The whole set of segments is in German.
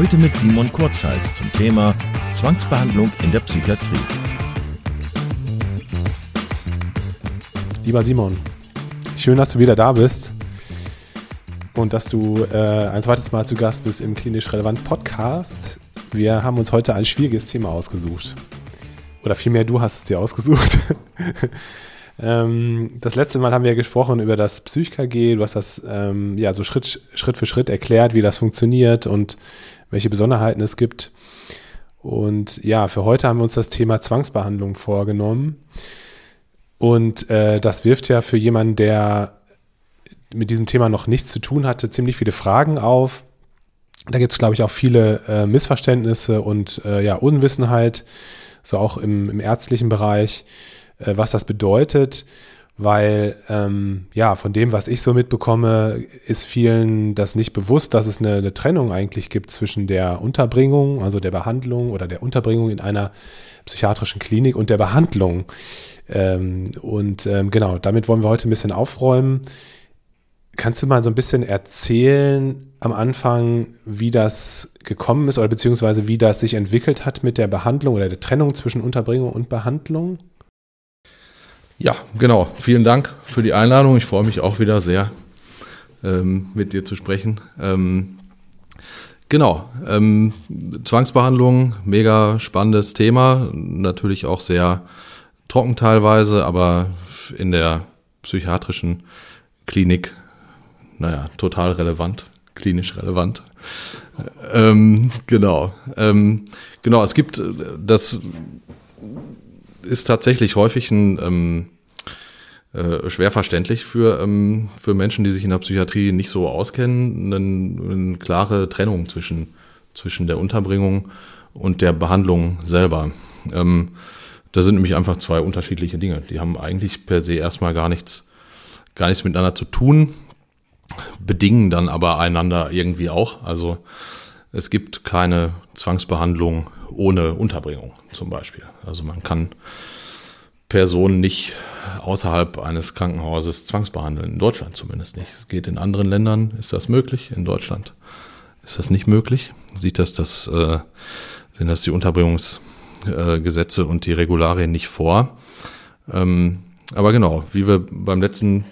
Heute mit Simon Kurzhals zum Thema Zwangsbehandlung in der Psychiatrie. Lieber Simon, schön, dass du wieder da bist und dass du äh, ein zweites Mal zu Gast bist im Klinisch Relevant Podcast. Wir haben uns heute ein schwieriges Thema ausgesucht. Oder vielmehr, du hast es dir ausgesucht. ähm, das letzte Mal haben wir gesprochen über das PsychKG. Du hast das ähm, ja so Schritt, Schritt für Schritt erklärt, wie das funktioniert und welche Besonderheiten es gibt. Und ja, für heute haben wir uns das Thema Zwangsbehandlung vorgenommen. Und äh, das wirft ja für jemanden, der mit diesem Thema noch nichts zu tun hatte, ziemlich viele Fragen auf. Da gibt es, glaube ich, auch viele äh, Missverständnisse und äh, ja, Unwissenheit, so auch im, im ärztlichen Bereich, äh, was das bedeutet weil ähm, ja, von dem, was ich so mitbekomme, ist vielen das nicht bewusst, dass es eine, eine, Trennung eigentlich gibt zwischen der Unterbringung, also der Behandlung oder der Unterbringung in einer psychiatrischen Klinik und der Behandlung. Ähm, und ähm, genau, damit wollen wir heute ein bisschen aufräumen. Kannst du mal so ein bisschen erzählen am Anfang, wie das gekommen ist oder beziehungsweise wie das sich entwickelt hat mit der Behandlung oder der Trennung zwischen Unterbringung und Behandlung? Ja, genau. Vielen Dank für die Einladung. Ich freue mich auch wieder sehr, ähm, mit dir zu sprechen. Ähm, genau. Ähm, Zwangsbehandlung, mega spannendes Thema. Natürlich auch sehr trocken teilweise, aber in der psychiatrischen Klinik, naja, total relevant, klinisch relevant. Ähm, genau. Ähm, genau, es gibt das ist tatsächlich häufig ein ähm, äh, schwer verständlich für, ähm, für Menschen, die sich in der Psychiatrie nicht so auskennen, eine, eine klare Trennung zwischen, zwischen der Unterbringung und der Behandlung selber. Ähm, das sind nämlich einfach zwei unterschiedliche Dinge. Die haben eigentlich per se erstmal gar nichts, gar nichts miteinander zu tun, bedingen dann aber einander irgendwie auch. Also es gibt keine Zwangsbehandlung ohne Unterbringung zum Beispiel. Also man kann Personen nicht außerhalb eines Krankenhauses zwangsbehandeln, in Deutschland zumindest nicht. Es geht in anderen Ländern, ist das möglich, in Deutschland ist das nicht möglich. Sieht das, das äh, sind das die Unterbringungsgesetze äh, und die Regularien nicht vor. Ähm, aber genau, wie wir beim letzten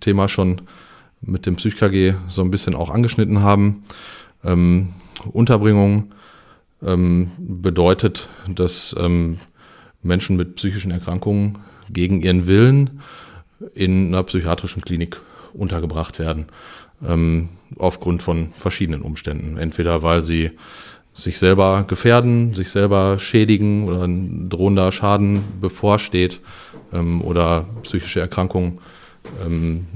Thema schon mit dem PsychKG so ein bisschen auch angeschnitten haben, ähm, Unterbringung ähm, bedeutet, dass ähm, Menschen mit psychischen Erkrankungen gegen ihren Willen in einer psychiatrischen Klinik untergebracht werden. Ähm, aufgrund von verschiedenen Umständen. Entweder weil sie sich selber gefährden, sich selber schädigen oder ein drohender Schaden bevorsteht ähm, oder psychische Erkrankungen ähm,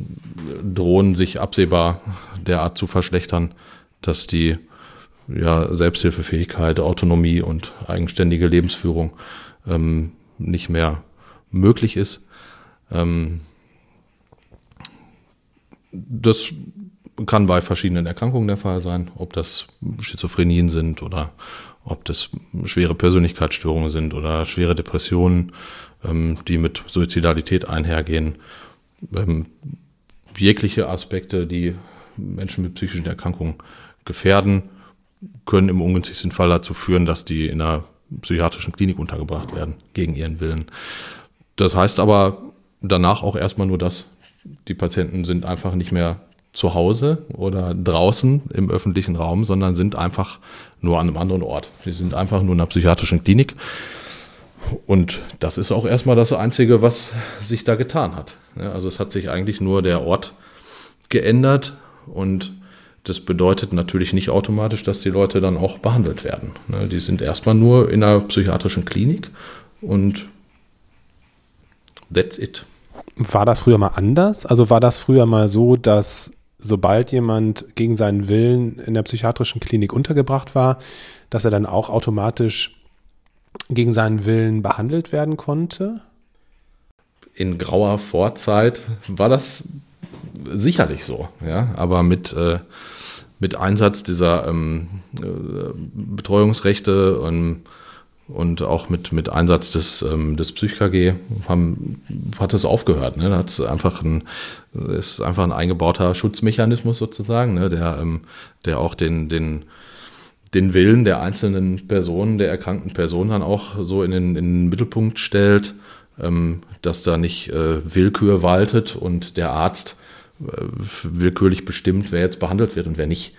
drohen sich absehbar derart zu verschlechtern, dass die ja, Selbsthilfefähigkeit, Autonomie und eigenständige Lebensführung ähm, nicht mehr möglich ist. Ähm, das kann bei verschiedenen Erkrankungen der Fall sein, ob das Schizophrenien sind oder ob das schwere Persönlichkeitsstörungen sind oder schwere Depressionen, ähm, die mit Suizidalität einhergehen. Ähm, jegliche Aspekte, die Menschen mit psychischen Erkrankungen gefährden, können im ungünstigsten Fall dazu führen, dass die in einer psychiatrischen Klinik untergebracht werden, gegen ihren Willen. Das heißt aber danach auch erstmal nur das, die Patienten sind einfach nicht mehr zu Hause oder draußen im öffentlichen Raum, sondern sind einfach nur an einem anderen Ort. Sie sind einfach nur in einer psychiatrischen Klinik. Und das ist auch erstmal das Einzige, was sich da getan hat. Also es hat sich eigentlich nur der Ort geändert und das bedeutet natürlich nicht automatisch, dass die Leute dann auch behandelt werden. Ne, die sind erstmal nur in einer psychiatrischen Klinik und that's it. War das früher mal anders? Also war das früher mal so, dass sobald jemand gegen seinen Willen in der psychiatrischen Klinik untergebracht war, dass er dann auch automatisch gegen seinen Willen behandelt werden konnte? In grauer Vorzeit war das sicherlich so, ja, aber mit, äh, mit Einsatz dieser ähm, äh, Betreuungsrechte und, und auch mit, mit Einsatz des, ähm, des PsychKG haben, hat es aufgehört. Ne? Da hat einfach ein, ist einfach ein eingebauter Schutzmechanismus sozusagen, ne? der, ähm, der auch den, den den Willen der einzelnen Personen, der erkrankten Person dann auch so in den, in den Mittelpunkt stellt, ähm, dass da nicht äh, Willkür waltet und der Arzt willkürlich bestimmt, wer jetzt behandelt wird und wer nicht.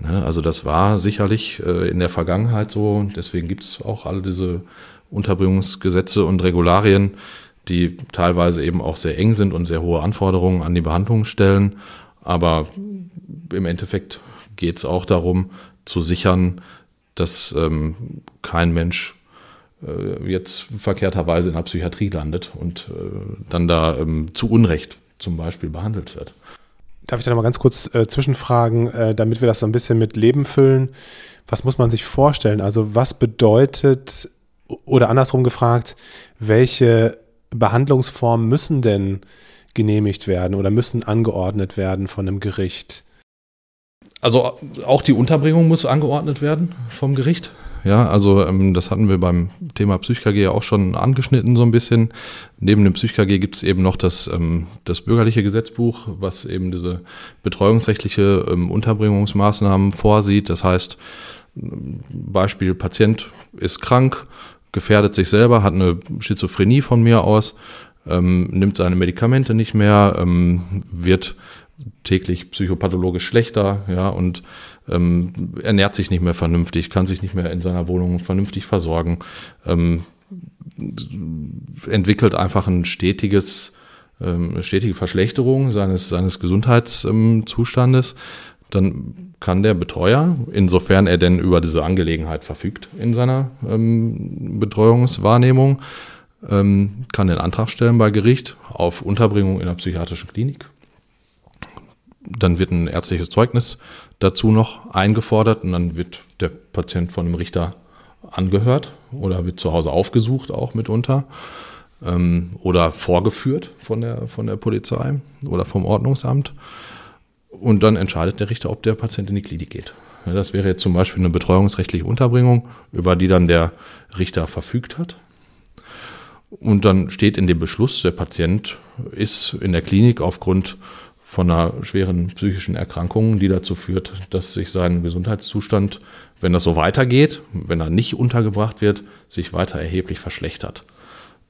Ne? Also das war sicherlich äh, in der Vergangenheit so und deswegen gibt es auch alle diese Unterbringungsgesetze und Regularien, die teilweise eben auch sehr eng sind und sehr hohe Anforderungen an die Behandlung stellen. Aber im Endeffekt geht es auch darum, zu sichern, dass ähm, kein Mensch äh, jetzt verkehrterweise in der Psychiatrie landet und äh, dann da ähm, zu Unrecht zum Beispiel behandelt wird. Darf ich da noch mal ganz kurz äh, zwischenfragen, äh, damit wir das so ein bisschen mit Leben füllen? Was muss man sich vorstellen? Also was bedeutet, oder andersrum gefragt, welche Behandlungsformen müssen denn genehmigt werden oder müssen angeordnet werden von einem Gericht? Also auch die Unterbringung muss angeordnet werden vom Gericht. Ja, also ähm, das hatten wir beim Thema PsychKG auch schon angeschnitten so ein bisschen. Neben dem PsychKG gibt es eben noch das, ähm, das bürgerliche Gesetzbuch, was eben diese betreuungsrechtliche ähm, Unterbringungsmaßnahmen vorsieht. Das heißt, Beispiel Patient ist krank, gefährdet sich selber, hat eine Schizophrenie von mir aus, ähm, nimmt seine Medikamente nicht mehr, ähm, wird täglich psychopathologisch schlechter, ja, und ähm, ernährt sich nicht mehr vernünftig, kann sich nicht mehr in seiner Wohnung vernünftig versorgen, ähm, entwickelt einfach ein stetiges, ähm, eine stetige Verschlechterung seines, seines Gesundheitszustandes, dann kann der Betreuer, insofern er denn über diese Angelegenheit verfügt in seiner ähm, Betreuungswahrnehmung, ähm, kann den Antrag stellen bei Gericht auf Unterbringung in einer psychiatrischen Klinik. Dann wird ein ärztliches Zeugnis dazu noch eingefordert und dann wird der Patient von dem Richter angehört oder wird zu Hause aufgesucht auch mitunter ähm, oder vorgeführt von der, von der Polizei oder vom Ordnungsamt. Und dann entscheidet der Richter, ob der Patient in die Klinik geht. Ja, das wäre jetzt zum Beispiel eine betreuungsrechtliche Unterbringung, über die dann der Richter verfügt hat. Und dann steht in dem Beschluss, der Patient ist in der Klinik aufgrund von einer schweren psychischen Erkrankung, die dazu führt, dass sich sein Gesundheitszustand, wenn das so weitergeht, wenn er nicht untergebracht wird, sich weiter erheblich verschlechtert.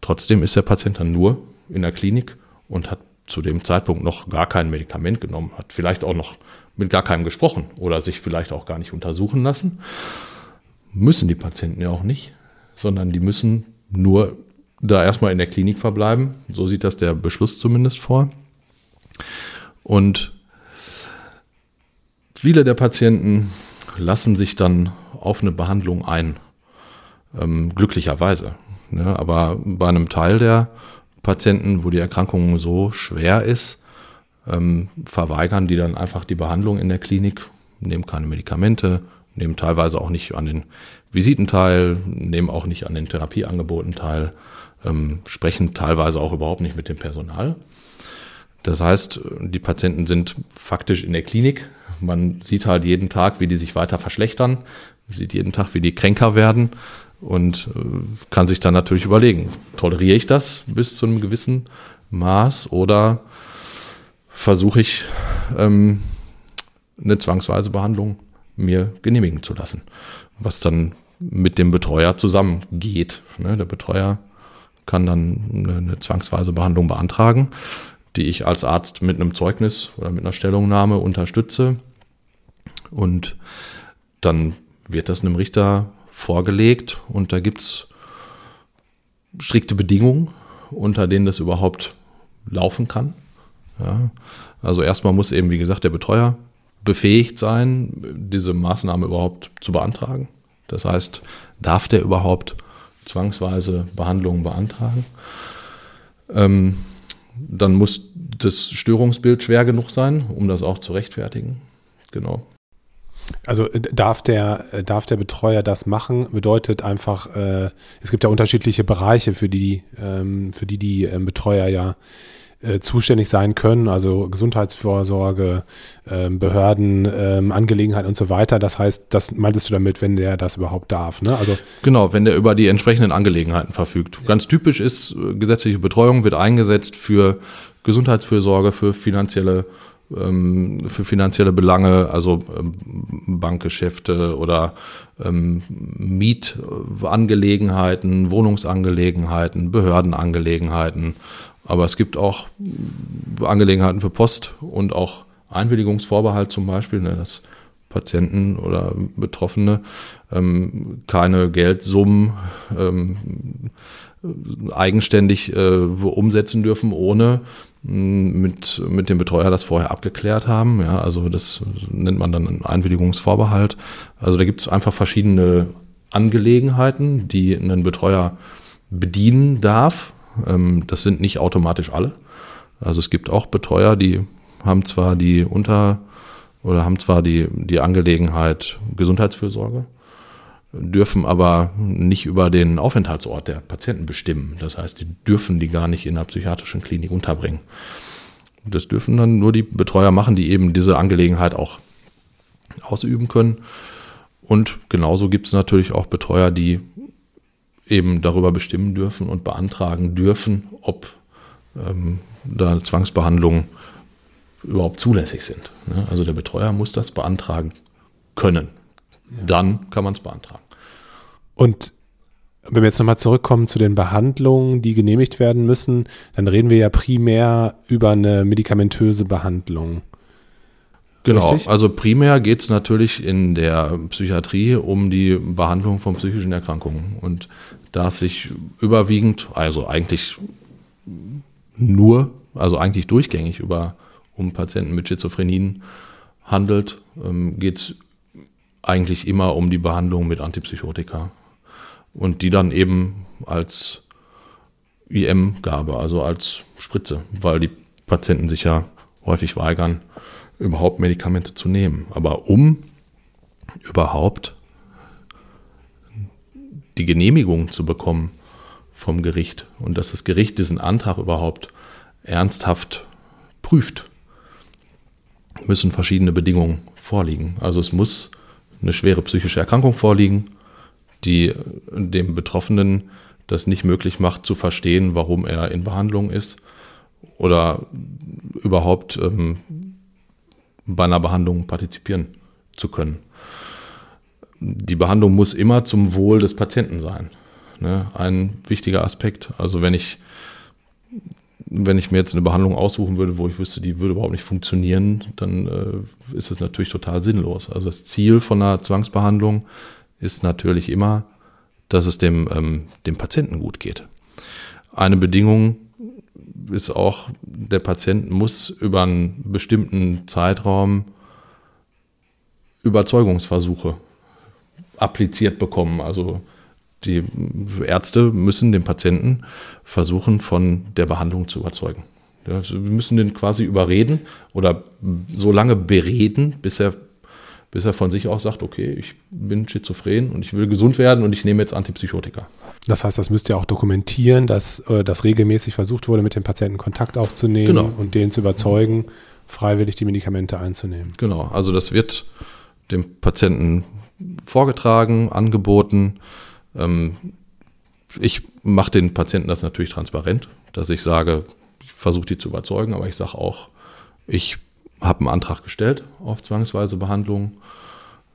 Trotzdem ist der Patient dann nur in der Klinik und hat zu dem Zeitpunkt noch gar kein Medikament genommen, hat vielleicht auch noch mit gar keinem gesprochen oder sich vielleicht auch gar nicht untersuchen lassen. Müssen die Patienten ja auch nicht, sondern die müssen nur da erstmal in der Klinik verbleiben. So sieht das der Beschluss zumindest vor. Und viele der Patienten lassen sich dann auf eine Behandlung ein, ähm, glücklicherweise. Ne? Aber bei einem Teil der Patienten, wo die Erkrankung so schwer ist, ähm, verweigern die dann einfach die Behandlung in der Klinik, nehmen keine Medikamente, nehmen teilweise auch nicht an den Visiten teil, nehmen auch nicht an den Therapieangeboten teil, ähm, sprechen teilweise auch überhaupt nicht mit dem Personal. Das heißt, die Patienten sind faktisch in der Klinik. Man sieht halt jeden Tag, wie die sich weiter verschlechtern. Man sieht jeden Tag, wie die kränker werden und äh, kann sich dann natürlich überlegen, toleriere ich das bis zu einem gewissen Maß oder versuche ich ähm, eine zwangsweise Behandlung mir genehmigen zu lassen, was dann mit dem Betreuer zusammengeht. Ne? Der Betreuer kann dann eine zwangsweise Behandlung beantragen die ich als Arzt mit einem Zeugnis oder mit einer Stellungnahme unterstütze. Und dann wird das einem Richter vorgelegt und da gibt es strikte Bedingungen, unter denen das überhaupt laufen kann. Ja. Also erstmal muss eben, wie gesagt, der Betreuer befähigt sein, diese Maßnahme überhaupt zu beantragen. Das heißt, darf der überhaupt zwangsweise Behandlungen beantragen? Ähm, dann muss das Störungsbild schwer genug sein, um das auch zu rechtfertigen. Genau. Also äh, darf der, äh, darf der Betreuer das machen? Bedeutet einfach, äh, es gibt ja unterschiedliche Bereiche, für die, ähm, für die die ähm, Betreuer ja äh, zuständig sein können, also Gesundheitsvorsorge, ähm, Behörden, ähm, Angelegenheiten und so weiter. Das heißt, das meintest du damit, wenn der das überhaupt darf, ne? Also genau, wenn der über die entsprechenden Angelegenheiten verfügt. Ganz typisch ist, äh, gesetzliche Betreuung wird eingesetzt für Gesundheitsfürsorge, für finanzielle ähm, für finanzielle Belange, also ähm, Bankgeschäfte oder ähm, Mietangelegenheiten, Wohnungsangelegenheiten, Behördenangelegenheiten. Aber es gibt auch Angelegenheiten für Post und auch Einwilligungsvorbehalt zum Beispiel, ne, dass Patienten oder Betroffene ähm, keine Geldsummen ähm, eigenständig äh, umsetzen dürfen, ohne mit, mit dem Betreuer das vorher abgeklärt haben. Ja, also das nennt man dann einen Einwilligungsvorbehalt. Also da gibt es einfach verschiedene Angelegenheiten, die ein Betreuer bedienen darf. Ähm, das sind nicht automatisch alle. Also es gibt auch Betreuer, die haben zwar die Unter- oder haben zwar die, die Angelegenheit Gesundheitsfürsorge, dürfen aber nicht über den Aufenthaltsort der Patienten bestimmen. Das heißt, die dürfen die gar nicht in einer psychiatrischen Klinik unterbringen. Das dürfen dann nur die Betreuer machen, die eben diese Angelegenheit auch ausüben können. Und genauso gibt es natürlich auch Betreuer, die eben darüber bestimmen dürfen und beantragen dürfen, ob ähm, da Zwangsbehandlungen überhaupt zulässig sind. Ne? Also der Betreuer muss das beantragen können. Dann kann man es beantragen. Und wenn wir jetzt nochmal zurückkommen zu den Behandlungen, die genehmigt werden müssen, dann reden wir ja primär über eine medikamentöse Behandlung. Genau, Richtig? also primär geht es natürlich in der Psychiatrie um die Behandlung von psychischen Erkrankungen. Und da es sich überwiegend, also eigentlich nur, also eigentlich durchgängig über um Patienten mit Schizophrenien handelt, ähm, geht es eigentlich immer um die Behandlung mit Antipsychotika. Und die dann eben als IM-Gabe, also als Spritze, weil die Patienten sich ja häufig weigern, überhaupt Medikamente zu nehmen. Aber um überhaupt die Genehmigung zu bekommen vom Gericht und dass das Gericht diesen Antrag überhaupt ernsthaft prüft, müssen verschiedene Bedingungen vorliegen. Also es muss eine schwere psychische Erkrankung vorliegen, die dem Betroffenen das nicht möglich macht zu verstehen, warum er in Behandlung ist oder überhaupt ähm, bei einer Behandlung partizipieren zu können. Die Behandlung muss immer zum Wohl des Patienten sein. Ne? Ein wichtiger Aspekt. Also wenn ich wenn ich mir jetzt eine Behandlung aussuchen würde, wo ich wüsste, die würde überhaupt nicht funktionieren, dann äh, ist es natürlich total sinnlos. Also das Ziel von einer Zwangsbehandlung ist natürlich immer, dass es dem, ähm, dem Patienten gut geht. Eine Bedingung ist auch, der Patient muss über einen bestimmten Zeitraum Überzeugungsversuche appliziert bekommen. Also die Ärzte müssen den Patienten versuchen, von der Behandlung zu überzeugen. Ja, also wir müssen den quasi überreden oder so lange bereden, bis er, bis er von sich aus sagt, okay, ich bin schizophren und ich will gesund werden und ich nehme jetzt Antipsychotika. Das heißt, das müsst ihr auch dokumentieren, dass, äh, dass regelmäßig versucht wurde, mit dem Patienten Kontakt aufzunehmen genau. und den zu überzeugen, freiwillig die Medikamente einzunehmen. Genau, also das wird dem Patienten vorgetragen, angeboten ähm, ich mache den Patienten das natürlich transparent, dass ich sage, ich versuche die zu überzeugen, aber ich sage auch, ich habe einen Antrag gestellt auf zwangsweise Behandlung.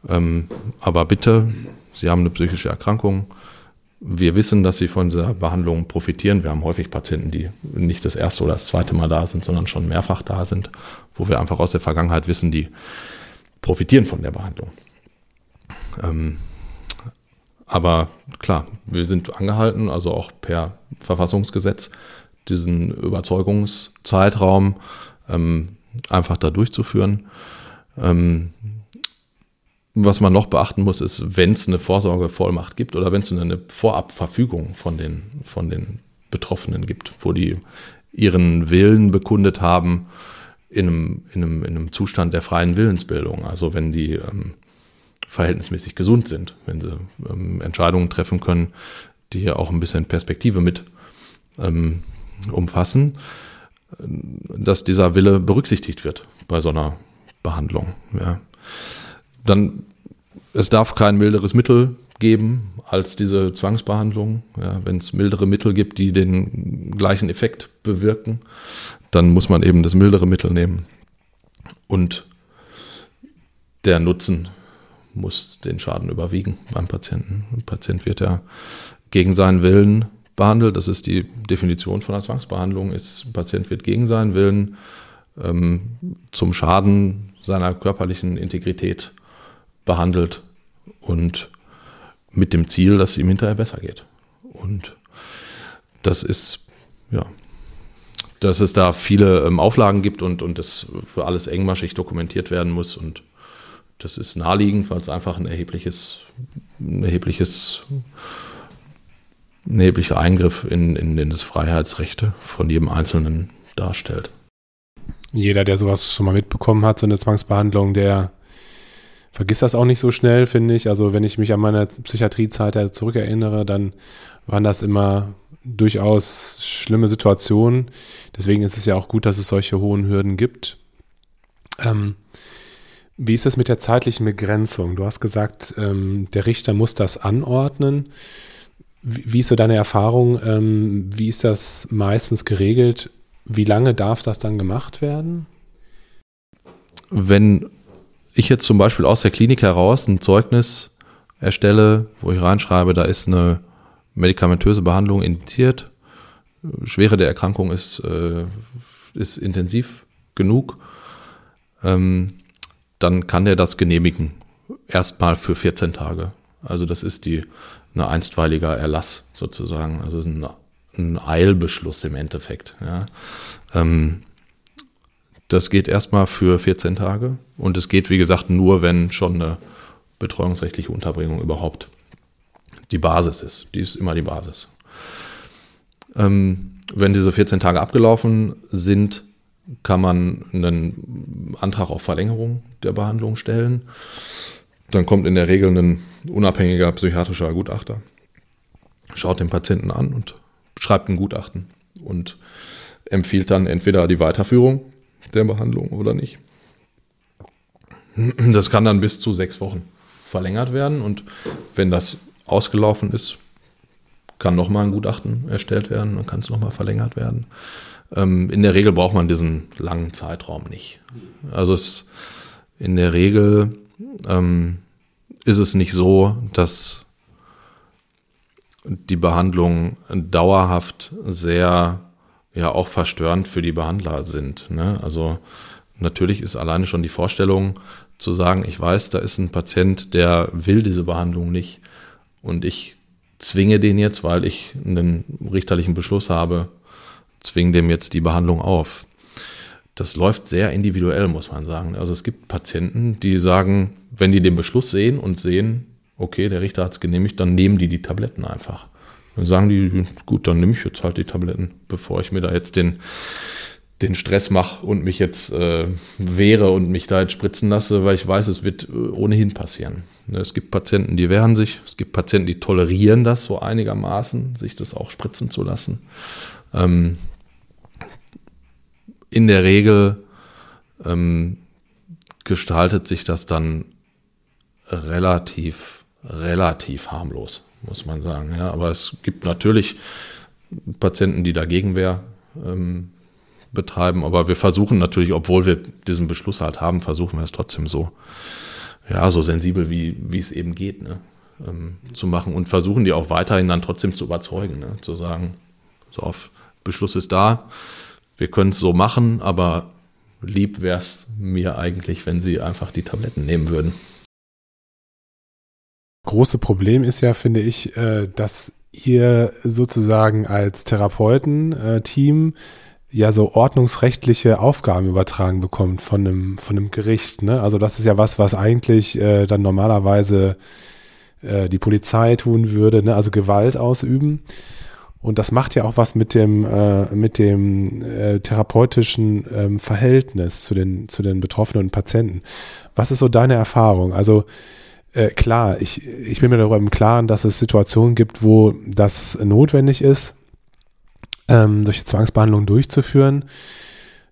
Ähm, aber bitte, Sie haben eine psychische Erkrankung. Wir wissen, dass Sie von dieser Behandlung profitieren. Wir haben häufig Patienten, die nicht das erste oder das zweite Mal da sind, sondern schon mehrfach da sind, wo wir einfach aus der Vergangenheit wissen, die profitieren von der Behandlung. Ähm, aber klar, wir sind angehalten, also auch per Verfassungsgesetz, diesen Überzeugungszeitraum ähm, einfach da durchzuführen. Ähm, was man noch beachten muss, ist, wenn es eine Vorsorgevollmacht gibt oder wenn es eine Vorabverfügung von den, von den Betroffenen gibt, wo die ihren Willen bekundet haben in einem, in einem, in einem Zustand der freien Willensbildung. Also wenn die ähm, verhältnismäßig gesund sind, wenn sie ähm, Entscheidungen treffen können, die auch ein bisschen Perspektive mit ähm, umfassen, dass dieser Wille berücksichtigt wird bei so einer Behandlung. Ja. Dann, es darf kein milderes Mittel geben als diese Zwangsbehandlung. Ja, Wenn es mildere Mittel gibt, die den gleichen Effekt bewirken, dann muss man eben das mildere Mittel nehmen. Und der Nutzen muss den Schaden überwiegen beim Patienten. Der Patient wird ja gegen seinen Willen behandelt. Das ist die Definition von einer Zwangsbehandlung. Ist, ein Patient wird gegen seinen Willen ähm, zum Schaden seiner körperlichen Integrität behandelt und mit dem Ziel, dass es ihm hinterher besser geht. Und das ist, ja, dass es da viele ähm, Auflagen gibt und, und das für alles engmaschig dokumentiert werden muss. Und das ist naheliegend, weil es einfach ein erhebliches, ein erhebliches, ein erheblicher Eingriff in, in, in das Freiheitsrechte von jedem Einzelnen darstellt. Jeder, der sowas schon mal mitbekommen hat, so eine Zwangsbehandlung, der vergisst das auch nicht so schnell, finde ich. Also wenn ich mich an meine Psychiatriezeit zurückerinnere, dann waren das immer durchaus schlimme Situationen. Deswegen ist es ja auch gut, dass es solche hohen Hürden gibt. Ähm, wie ist das mit der zeitlichen Begrenzung? Du hast gesagt, ähm, der Richter muss das anordnen. Wie, wie ist so deine Erfahrung? Ähm, wie ist das meistens geregelt? Wie lange darf das dann gemacht werden? Wenn ich jetzt zum Beispiel aus der Klinik heraus ein Zeugnis erstelle, wo ich reinschreibe, da ist eine medikamentöse Behandlung indiziert, Schwere der Erkrankung ist, äh, ist intensiv genug, ähm, dann kann der das genehmigen. Erstmal für 14 Tage. Also das ist die, eine einstweiliger Erlass sozusagen. Also ein, ein Eilbeschluss im Endeffekt. Ja. Ähm, das geht erstmal für 14 Tage und es geht, wie gesagt, nur, wenn schon eine betreuungsrechtliche Unterbringung überhaupt die Basis ist. Die ist immer die Basis. Ähm, wenn diese 14 Tage abgelaufen sind, kann man einen Antrag auf Verlängerung der Behandlung stellen. Dann kommt in der Regel ein unabhängiger psychiatrischer Gutachter, schaut den Patienten an und schreibt ein Gutachten und empfiehlt dann entweder die Weiterführung der Behandlung oder nicht. Das kann dann bis zu sechs Wochen verlängert werden und wenn das ausgelaufen ist, kann nochmal ein Gutachten erstellt werden, dann kann es nochmal verlängert werden. Ähm, in der Regel braucht man diesen langen Zeitraum nicht. Also es, in der Regel ähm, ist es nicht so, dass die Behandlungen dauerhaft sehr ja auch verstörend für die Behandler sind. Ne? Also natürlich ist alleine schon die Vorstellung zu sagen, ich weiß, da ist ein Patient, der will diese Behandlung nicht und ich zwinge den jetzt, weil ich einen richterlichen Beschluss habe, zwinge dem jetzt die Behandlung auf. Das läuft sehr individuell, muss man sagen. Also es gibt Patienten, die sagen, wenn die den Beschluss sehen und sehen, okay, der Richter hat es genehmigt, dann nehmen die die Tabletten einfach. Dann sagen die, gut, dann nehme ich jetzt halt die Tabletten, bevor ich mir da jetzt den, den Stress mache und mich jetzt äh, wehre und mich da jetzt spritzen lasse, weil ich weiß, es wird äh, ohnehin passieren. Ne, es gibt Patienten, die wehren sich, es gibt Patienten, die tolerieren das so einigermaßen, sich das auch spritzen zu lassen. Ähm, in der Regel ähm, gestaltet sich das dann relativ, relativ harmlos muss man sagen. Ja, aber es gibt natürlich Patienten, die da Gegenwehr ähm, betreiben, aber wir versuchen natürlich, obwohl wir diesen Beschluss halt haben, versuchen wir es trotzdem so, ja, so sensibel wie, wie es eben geht, ne, ähm, zu machen und versuchen die auch weiterhin dann trotzdem zu überzeugen, ne, zu sagen, so auf Beschluss ist da, wir können es so machen, aber lieb wäre es mir eigentlich, wenn sie einfach die Tabletten nehmen würden große Problem ist ja, finde ich, äh, dass ihr sozusagen als Therapeuten-Team ja so ordnungsrechtliche Aufgaben übertragen bekommt von einem, von einem Gericht. Ne? Also das ist ja was, was eigentlich äh, dann normalerweise äh, die Polizei tun würde, ne? also Gewalt ausüben. Und das macht ja auch was mit dem, äh, mit dem äh, therapeutischen ähm, Verhältnis zu den, zu den Betroffenen und Patienten. Was ist so deine Erfahrung? Also äh, klar, ich, ich bin mir darüber im Klaren, dass es Situationen gibt, wo das notwendig ist, ähm, solche Zwangsbehandlungen durchzuführen.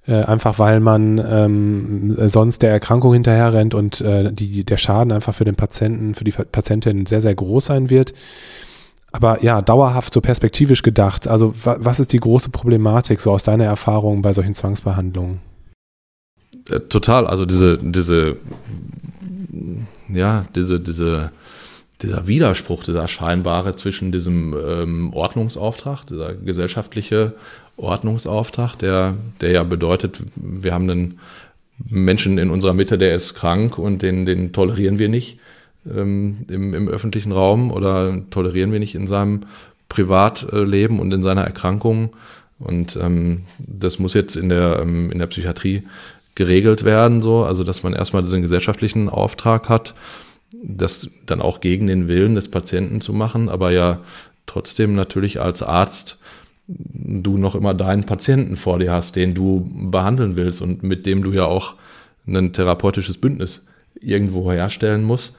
Äh, einfach weil man ähm, sonst der Erkrankung hinterher rennt und äh, die, der Schaden einfach für den Patienten, für die Patientin sehr, sehr groß sein wird. Aber ja, dauerhaft so perspektivisch gedacht, also was ist die große Problematik so aus deiner Erfahrung bei solchen Zwangsbehandlungen? Äh, total, also diese, diese, ja, diese, diese, dieser Widerspruch, dieser scheinbare zwischen diesem ähm, Ordnungsauftrag, dieser gesellschaftliche Ordnungsauftrag, der, der ja bedeutet, wir haben einen Menschen in unserer Mitte, der ist krank und den, den tolerieren wir nicht ähm, im, im öffentlichen Raum oder tolerieren wir nicht in seinem Privatleben und in seiner Erkrankung. Und ähm, das muss jetzt in der, ähm, in der Psychiatrie geregelt werden, so, also dass man erstmal diesen gesellschaftlichen Auftrag hat, das dann auch gegen den Willen des Patienten zu machen, aber ja trotzdem natürlich als Arzt du noch immer deinen Patienten vor dir hast, den du behandeln willst und mit dem du ja auch ein therapeutisches Bündnis irgendwo herstellen musst.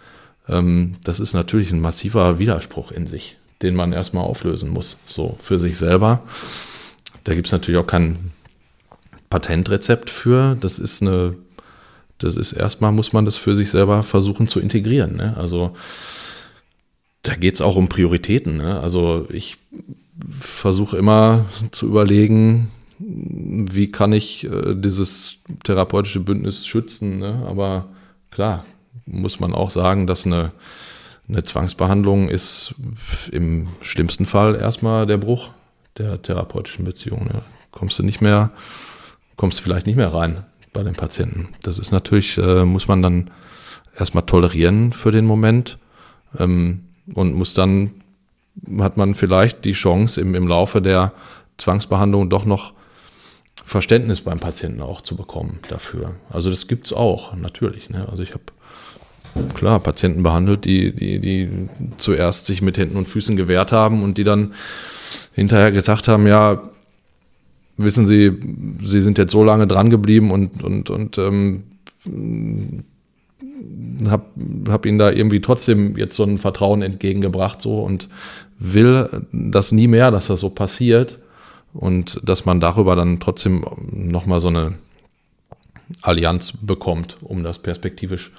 Ähm, das ist natürlich ein massiver Widerspruch in sich, den man erstmal auflösen muss, so für sich selber. Da gibt es natürlich auch kein Patentrezept für. Das ist eine, das ist erstmal, muss man das für sich selber versuchen zu integrieren. Ne? Also da geht es auch um Prioritäten. Ne? Also ich versuche immer zu überlegen, wie kann ich äh, dieses therapeutische Bündnis schützen. Ne? Aber klar, muss man auch sagen, dass eine, eine Zwangsbehandlung ist im schlimmsten Fall erstmal der Bruch der therapeutischen Beziehung. Ne? Kommst du nicht mehr, kommst vielleicht nicht mehr rein bei den Patienten. Das ist natürlich, äh, muss man dann erstmal tolerieren für den Moment ähm, und muss dann, hat man vielleicht die Chance im, im Laufe der Zwangsbehandlung doch noch Verständnis beim Patienten auch zu bekommen dafür. Also das gibt es auch, natürlich. Ne? Also ich habe klar, Patienten behandelt, die, die, die zuerst sich mit Händen und Füßen gewehrt haben und die dann hinterher gesagt haben, ja, wissen Sie, Sie sind jetzt so lange dran geblieben und, und, und ähm, habe hab Ihnen da irgendwie trotzdem jetzt so ein Vertrauen entgegengebracht so und will das nie mehr, dass das so passiert und dass man darüber dann trotzdem nochmal so eine Allianz bekommt, um das perspektivisch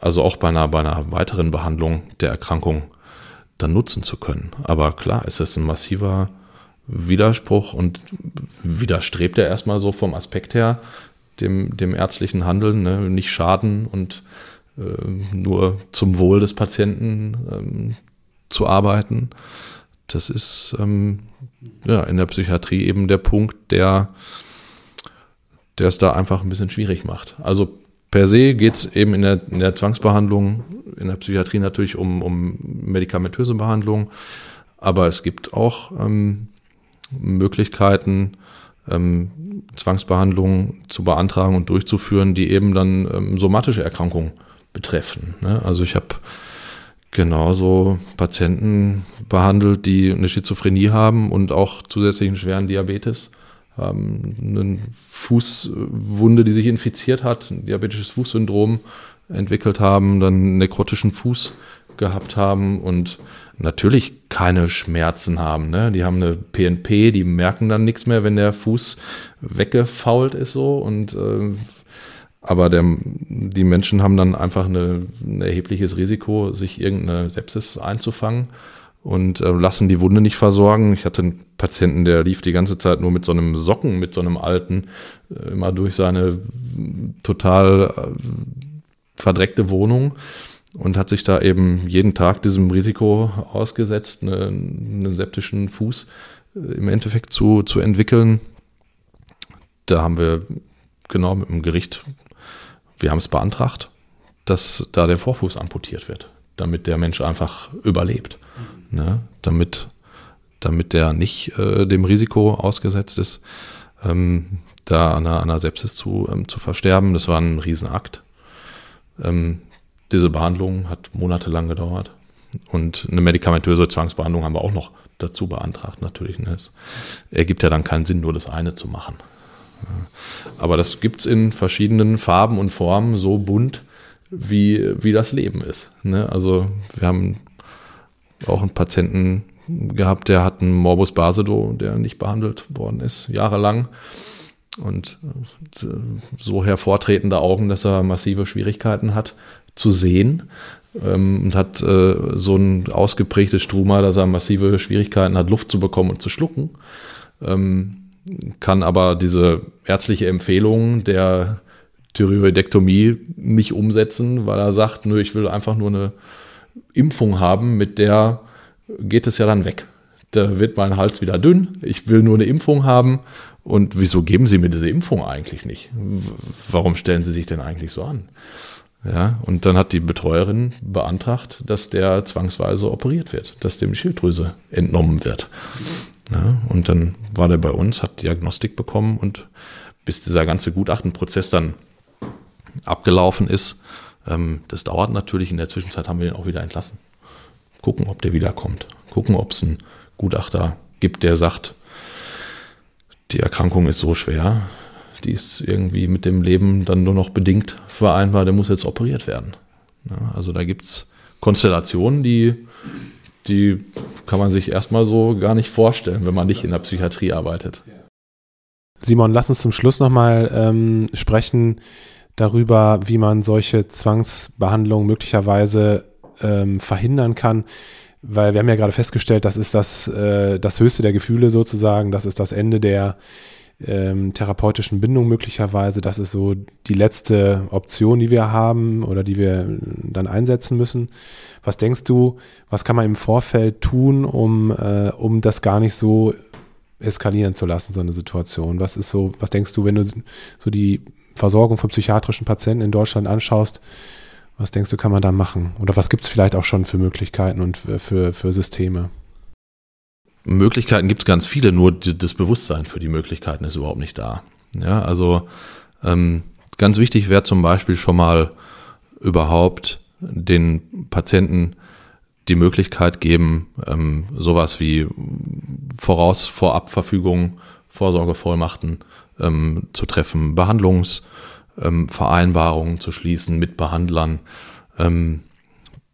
also auch bei einer, bei einer weiteren Behandlung der Erkrankung dann nutzen zu können. Aber klar, ist es ein massiver Widerspruch und widerstrebt er erstmal so vom Aspekt her dem, dem ärztlichen Handeln, ne? nicht schaden und äh, nur zum Wohl des Patienten ähm, zu arbeiten. Das ist ähm, ja, in der Psychiatrie eben der Punkt, der, der es da einfach ein bisschen schwierig macht. Also per se geht es eben in der, in der, Zwangsbehandlung, in der Psychiatrie natürlich um, um medikamentöse Behandlung, aber es gibt auch ähm, Möglichkeiten, ähm, Zwangsbehandlungen zu beantragen und durchzuführen, die eben dann ähm, somatische Erkrankungen betreffen. Ne? Also ich habe genauso Patienten behandelt, die eine Schizophrenie haben und auch zusätzlichen schweren Diabetes haben eine Fußwunde, die sich infiziert hat, ein diabetisches Fußsyndrom entwickelt haben, dann nekrotischen Fuß gehabt haben und natürlich keine Schmerzen haben. Ne? Die haben eine PNP, die merken dann nichts mehr, wenn der Fuß weggefault ist so und äh, aber der, die Menschen haben dann einfach eine, ein erhebliches Risiko, sich irgendeine Sepsis einzufangen und äh, lassen die Wunde nicht versorgen. Ich hatte einen Patienten, der lief die ganze Zeit nur mit so einem Socken, mit so einem alten, äh, immer durch seine total äh, verdreckte Wohnung und hat sich da eben jeden Tag diesem Risiko ausgesetzt, eine, einen septischen Fuß äh, im Endeffekt zu, zu entwickeln. Da haben wir genau mit dem Gericht, wir haben es beantragt, dass da der Vorfuß amputiert wird, damit der Mensch einfach überlebt ne? damit, damit der nicht äh, dem Risiko ausgesetzt ist, ähm, da an einer, an einer Sepsis zu, ähm, zu versterben. Das war ein Riesenakt. Ähm, diese Behandlung hat monatelang gedauert. Und eine medikamentöse Zwangsbehandlung haben wir auch noch dazu beantragt natürlich. Ne? Es ergibt ja dann keinen Sinn, nur das eine zu machen. Aber das gibt es in verschiedenen Farben und Formen so bunt, wie, wie das Leben ist. Ne? Also wir haben auch einen Patienten gehabt, der hat einen Morbus Basedow, der nicht behandelt worden ist, jahrelang. Und so hervortretende Augen, dass er massive Schwierigkeiten hat zu sehen. Ähm, und hat äh, so ein ausgeprägtes Struma, dass er massive Schwierigkeiten hat, Luft zu bekommen und zu schlucken. Ähm, kann aber diese ärztliche Empfehlung der Thyroidektomie nicht umsetzen, weil er sagt, nö, ich will einfach nur eine Impfung haben, mit der geht es ja dann weg. Da wird mein Hals wieder dünn, ich will nur eine Impfung haben. Und wieso geben Sie mir diese Impfung eigentlich nicht? Warum stellen Sie sich denn eigentlich so an? Ja, und dann hat die Betreuerin beantragt, dass der zwangsweise operiert wird, dass dem Schilddrüse entnommen wird. Ja, und dann war der bei uns, hat Diagnostik bekommen und bis dieser ganze Gutachtenprozess dann abgelaufen ist, ähm, das dauert natürlich. In der Zwischenzeit haben wir ihn auch wieder entlassen. Gucken, ob der wiederkommt. Gucken, ob es einen Gutachter gibt, der sagt, die Erkrankung ist so schwer, die ist irgendwie mit dem Leben dann nur noch bedingt vereinbar, der muss jetzt operiert werden. Ja, also da gibt es Konstellationen, die, die kann man sich erstmal so gar nicht vorstellen, wenn man nicht in der Psychiatrie arbeitet. Simon, lass uns zum Schluss nochmal ähm, sprechen darüber, wie man solche Zwangsbehandlungen möglicherweise ähm, verhindern kann. Weil wir haben ja gerade festgestellt, das ist das, äh, das höchste der Gefühle sozusagen, das ist das Ende der, ähm, therapeutischen Bindung möglicherweise. Das ist so die letzte Option, die wir haben oder die wir dann einsetzen müssen. Was denkst du, was kann man im Vorfeld tun, um, äh, um das gar nicht so eskalieren zu lassen, so eine Situation? Was ist so, was denkst du, wenn du so die Versorgung von psychiatrischen Patienten in Deutschland anschaust, was denkst du, kann man da machen? Oder was gibt es vielleicht auch schon für Möglichkeiten und für, für, Systeme? Möglichkeiten gibt es ganz viele, nur das Bewusstsein für die Möglichkeiten ist überhaupt nicht da. Ja, also ähm, ganz wichtig wäre zum Beispiel schon mal überhaupt den Patienten die Möglichkeit geben, ähm, sowas wie Voraus-, Vorabverfügungen, Vorsorgevollmachten ähm, zu treffen, Behandlungsvereinbarungen ähm, zu schließen mit Behandlern. Ähm,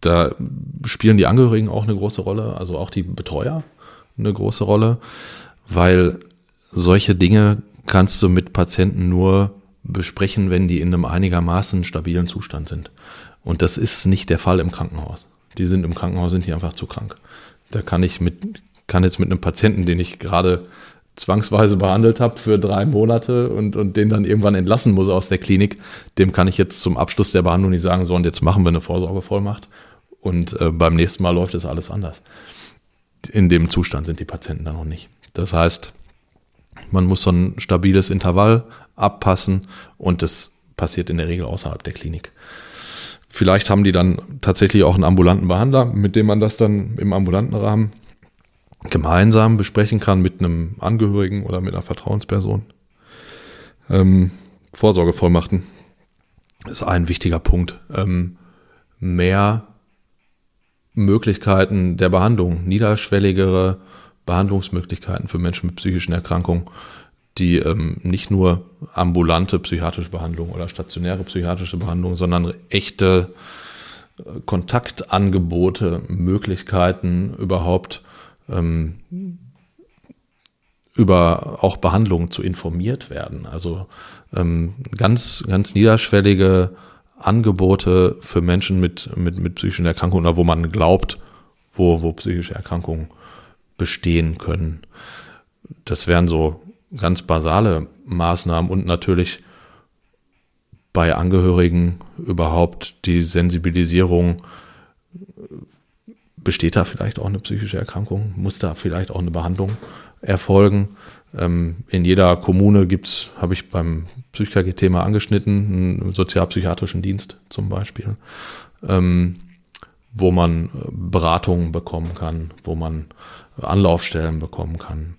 da spielen die Angehörigen auch eine große Rolle, also auch die Betreuer eine große Rolle, weil solche Dinge kannst du mit Patienten nur besprechen, wenn die in einem einigermaßen stabilen Zustand sind. Und das ist nicht der Fall im Krankenhaus. Die sind im Krankenhaus, sind die einfach zu krank. Da kann ich mit, kann jetzt mit einem Patienten, den ich gerade zwangsweise behandelt habe für drei Monate und, und den dann irgendwann entlassen muss aus der Klinik, dem kann ich jetzt zum Abschluss der Behandlung nicht sagen, so und jetzt machen wir eine Vorsorgevollmacht und äh, beim nächsten Mal läuft es alles anders in dem Zustand sind die Patienten dann noch nicht. Das heißt, man muss so ein stabiles Intervall abpassen und das passiert in der Regel außerhalb der Klinik. Vielleicht haben die dann tatsächlich auch einen ambulanten Behandler, mit dem man das dann im ambulanten Rahmen gemeinsam besprechen kann mit einem Angehörigen oder mit einer Vertrauensperson. Ähm, Vorsorgevollmachten ist ein wichtiger Punkt. Ähm, mehr Möglichkeiten der Behandlung, niederschwelligere Behandlungsmöglichkeiten für Menschen mit psychischen Erkrankungen, die ähm, nicht nur ambulante psychiatrische Behandlung oder stationäre psychiatrische Behandlung, sondern echte äh, Kontaktangebote, Möglichkeiten überhaupt ähm, über auch Behandlungen zu informiert werden. Also ähm, ganz, ganz niederschwellige Angebote für Menschen mit, mit, mit psychischen Erkrankungen oder wo man glaubt, wo, wo psychische Erkrankungen bestehen können. Das wären so ganz basale Maßnahmen und natürlich bei Angehörigen überhaupt die Sensibilisierung. Besteht da vielleicht auch eine psychische Erkrankung? Muss da vielleicht auch eine Behandlung erfolgen? Ähm, in jeder Kommune gibt's, habe ich beim PsychKG-Thema angeschnitten, einen sozialpsychiatrischen Dienst zum Beispiel, ähm, wo man Beratungen bekommen kann, wo man Anlaufstellen bekommen kann.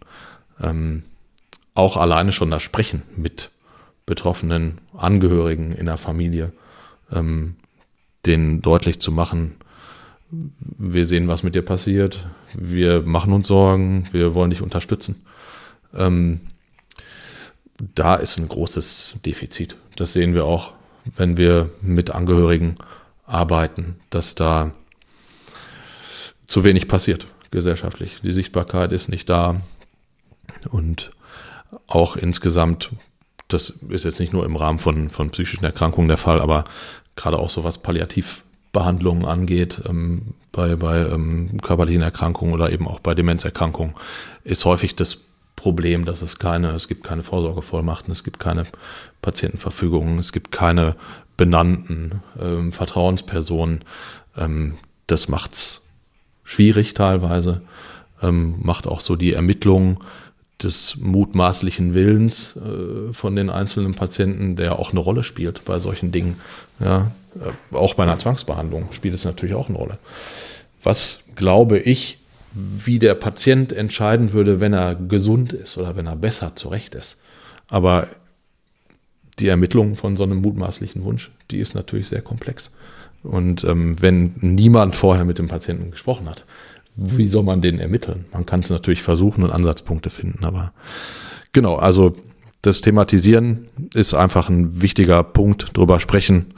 Ähm, auch alleine schon das Sprechen mit betroffenen Angehörigen in der Familie, denen deutlich zu machen, wir sehen, was mit dir passiert, wir machen uns Sorgen, wir wollen dich unterstützen. Ähm, da ist ein großes Defizit. Das sehen wir auch, wenn wir mit Angehörigen arbeiten, dass da zu wenig passiert gesellschaftlich. Die Sichtbarkeit ist nicht da und auch insgesamt, das ist jetzt nicht nur im Rahmen von, von psychischen Erkrankungen der Fall, aber gerade auch so was Palliativbehandlungen angeht, ähm, bei, bei ähm, körperlichen Erkrankungen oder eben auch bei Demenzerkrankungen, ist häufig das Problem, dass es keine, es gibt keine Vorsorgevollmachten, es gibt keine Patientenverfügungen, es gibt keine benannten ähm, Vertrauenspersonen. Ähm, das macht's schwierig teilweise, ähm, macht auch so die Ermittlung des mutmaßlichen Willens äh, von den einzelnen Patienten, der auch eine Rolle spielt bei solchen Dingen. Ja, äh, auch bei einer Zwangsbehandlung spielt es natürlich auch eine Rolle. Was glaube ich, wie der Patient entscheiden würde, wenn er gesund ist oder wenn er besser zurecht ist. Aber die Ermittlung von so einem mutmaßlichen Wunsch, die ist natürlich sehr komplex. Und ähm, wenn niemand vorher mit dem Patienten gesprochen hat, wie soll man den ermitteln? Man kann es natürlich versuchen und Ansatzpunkte finden, aber genau, also das Thematisieren ist einfach ein wichtiger Punkt, drüber sprechen,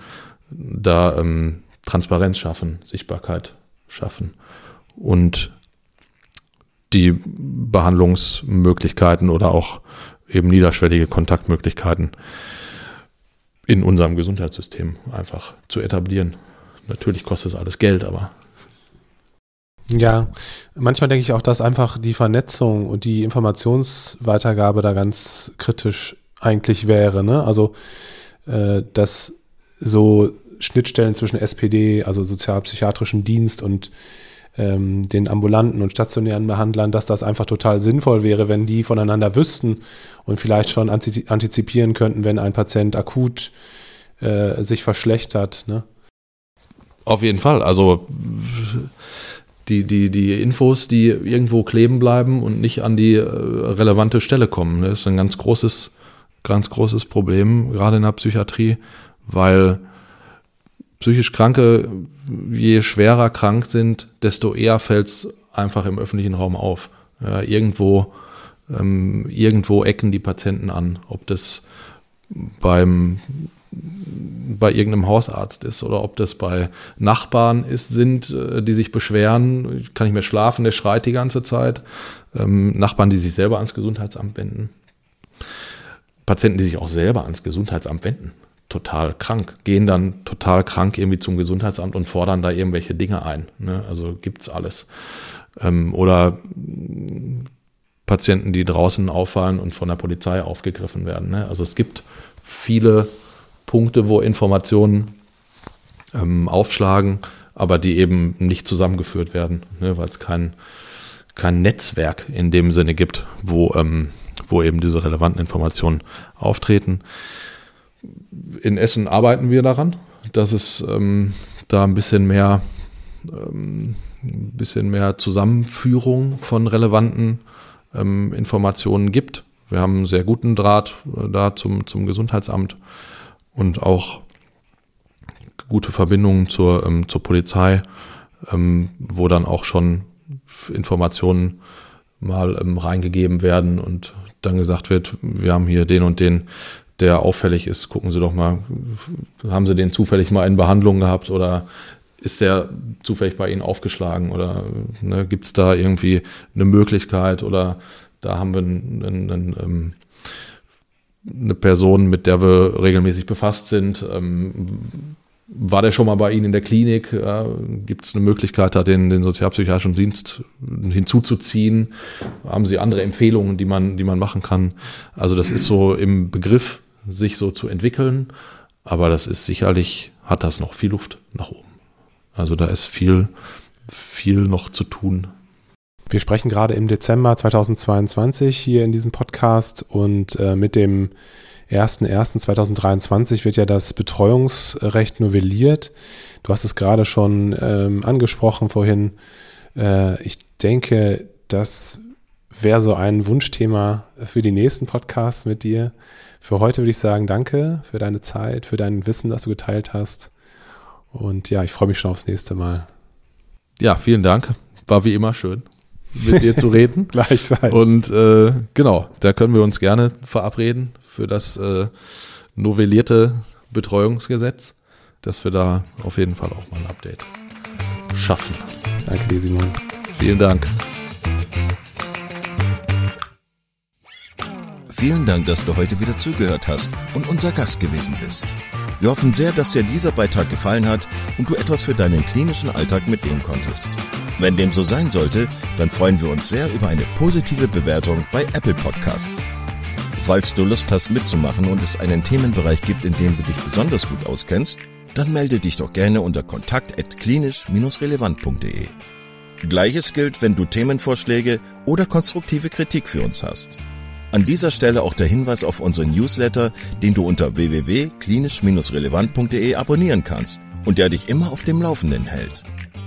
da ähm, Transparenz schaffen, Sichtbarkeit schaffen und die Behandlungsmöglichkeiten oder auch eben niederschwellige Kontaktmöglichkeiten in unserem Gesundheitssystem einfach zu etablieren. Natürlich kostet es alles Geld, aber ja, manchmal denke ich auch, dass einfach die Vernetzung und die Informationsweitergabe da ganz kritisch eigentlich wäre. Ne? Also, äh, dass so Schnittstellen zwischen SPD, also sozialpsychiatrischen Dienst und ähm, den ambulanten und stationären Behandlern, dass das einfach total sinnvoll wäre, wenn die voneinander wüssten und vielleicht schon antizipieren könnten, wenn ein Patient akut äh, sich verschlechtert. Ne? Auf jeden Fall. Also die, die, die Infos, die irgendwo kleben bleiben und nicht an die äh, relevante Stelle kommen. Das ist ein ganz großes, ganz großes Problem, gerade in der Psychiatrie, weil psychisch Kranke, je schwerer krank sind, desto eher fällt es einfach im öffentlichen Raum auf. Ja, irgendwo, ähm, irgendwo ecken die Patienten an, ob das beim bei irgendeinem Hausarzt ist oder ob das bei Nachbarn ist, sind, äh, die sich beschweren, kann ich mehr schlafen, der schreit die ganze Zeit. Ähm, Nachbarn, die sich selber ans Gesundheitsamt wenden. Patienten, die sich auch selber ans Gesundheitsamt wenden. Total krank, gehen dann total krank irgendwie zum Gesundheitsamt und fordern da irgendwelche Dinge ein. Ne? Also gibt's alles. Ähm, oder Patienten, die draußen auffallen und von der Polizei aufgegriffen werden. Ne? Also es gibt viele Punkte, wo Informationen ähm, aufschlagen, aber die eben nicht zusammengeführt werden, ne, weil es kein, kein Netzwerk in dem Sinne gibt, wo, ähm, wo eben diese relevanten Informationen auftreten. In Essen arbeiten wir daran, dass es ähm, da ein bisschen mehr, ähm, ein bisschen mehr Zusammenführung von relevanten ähm, Informationen gibt. Wir haben einen sehr guten Draht äh, da zum, zum Gesundheitsamt und auch gute Verbindungen zur, ähm, zur Polizei, ähm, wo dann auch schon Informationen mal ähm, reingegeben werden und dann gesagt wird, wir haben hier den und den, der auffällig ist, gucken Sie doch mal, haben Sie den zufällig mal in Behandlung gehabt oder ist der zufällig bei Ihnen aufgeschlagen oder ne, gibt es da irgendwie eine Möglichkeit oder da haben wir einen, einen, einen ähm, eine Person, mit der wir regelmäßig befasst sind. Ähm, war der schon mal bei Ihnen in der Klinik? Ja, Gibt es eine Möglichkeit, da den, den sozialpsychiatrischen Dienst hinzuzuziehen? Haben Sie andere Empfehlungen, die man, die man machen kann? Also das ist so im Begriff, sich so zu entwickeln, aber das ist sicherlich, hat das noch viel Luft nach oben. Also da ist viel, viel noch zu tun. Wir sprechen gerade im Dezember 2022 hier in diesem Podcast und äh, mit dem 01.01.2023 wird ja das Betreuungsrecht novelliert. Du hast es gerade schon ähm, angesprochen vorhin. Äh, ich denke, das wäre so ein Wunschthema für die nächsten Podcasts mit dir. Für heute würde ich sagen, danke für deine Zeit, für dein Wissen, das du geteilt hast. Und ja, ich freue mich schon aufs nächste Mal. ja, vielen Dank. War wie immer schön, mit dir zu reden. Gleichfalls. Und äh, genau, da können wir uns gerne verabreden für das äh, novellierte Betreuungsgesetz, dass wir da auf jeden Fall auch mal ein Update schaffen. Danke dir, Simon. Vielen Dank. Vielen Dank, dass du heute wieder zugehört hast und unser Gast gewesen bist. Wir hoffen sehr, dass dir dieser Beitrag gefallen hat und du etwas für deinen klinischen Alltag mitnehmen konntest. Wenn dem so sein sollte, dann freuen wir uns sehr über eine positive Bewertung bei Apple Podcasts. Falls du Lust hast mitzumachen und es einen Themenbereich gibt, in dem du dich besonders gut auskennst, dann melde dich doch gerne unter kontakt@klinisch-relevant.de. Gleiches gilt, wenn du Themenvorschläge oder konstruktive Kritik für uns hast. An dieser Stelle auch der Hinweis auf unseren Newsletter, den du unter www.klinisch-relevant.de abonnieren kannst und der dich immer auf dem Laufenden hält.